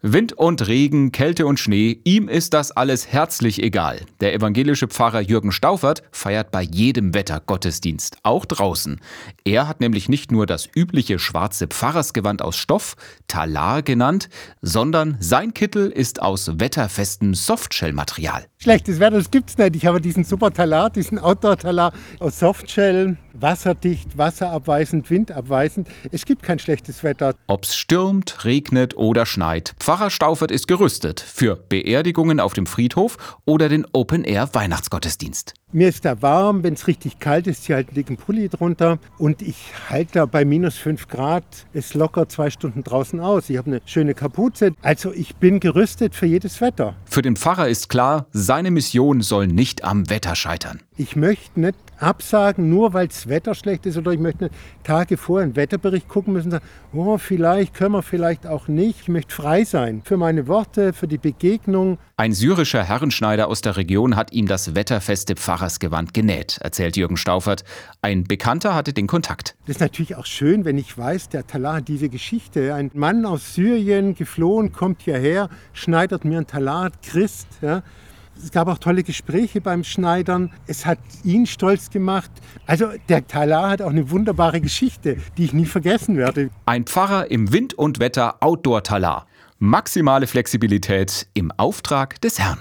Wind und Regen, Kälte und Schnee, ihm ist das alles herzlich egal. Der evangelische Pfarrer Jürgen Staufert feiert bei jedem Wetter Gottesdienst, auch draußen. Er hat nämlich nicht nur das übliche schwarze Pfarrersgewand aus Stoff, Talar genannt, sondern sein Kittel ist aus wetterfestem Softshell-Material. Schlechtes Wetter, das gibt's nicht. Ich habe diesen super Talar, diesen Outdoor-Talar aus Softshell, wasserdicht, wasserabweisend, windabweisend. Es gibt kein schlechtes Wetter. Ob's stürmt, regnet oder schneit, Pfarrer Staufert ist gerüstet für Beerdigungen auf dem Friedhof oder den Open-Air-Weihnachtsgottesdienst. Mir ist da warm, wenn es richtig kalt ist, ziehe halt einen dicken Pulli drunter und ich halte da bei minus 5 Grad es locker zwei Stunden draußen aus. Ich habe eine schöne Kapuze. Also ich bin gerüstet für jedes Wetter. Für den Pfarrer ist klar, seine Mission soll nicht am Wetter scheitern. Ich möchte nicht absagen, nur weil das Wetter schlecht ist oder ich möchte nicht Tage vorher einen Wetterbericht gucken müssen und sagen, oh, vielleicht können wir, vielleicht auch nicht. Ich möchte frei sein für meine Worte, für die Begegnung. Ein syrischer Herrenschneider aus der Region hat ihm das wetterfeste Pfarrersgewand genäht, erzählt Jürgen Staufert. Ein Bekannter hatte den Kontakt. Das ist natürlich auch schön, wenn ich weiß, der Talar hat diese Geschichte. Ein Mann aus Syrien geflohen, kommt hierher, schneidet mir ein Talar, Christ. Ja. Es gab auch tolle Gespräche beim Schneidern. Es hat ihn stolz gemacht. Also der Talar hat auch eine wunderbare Geschichte, die ich nie vergessen werde. Ein Pfarrer im Wind und Wetter Outdoor Talar. Maximale Flexibilität im Auftrag des Herrn.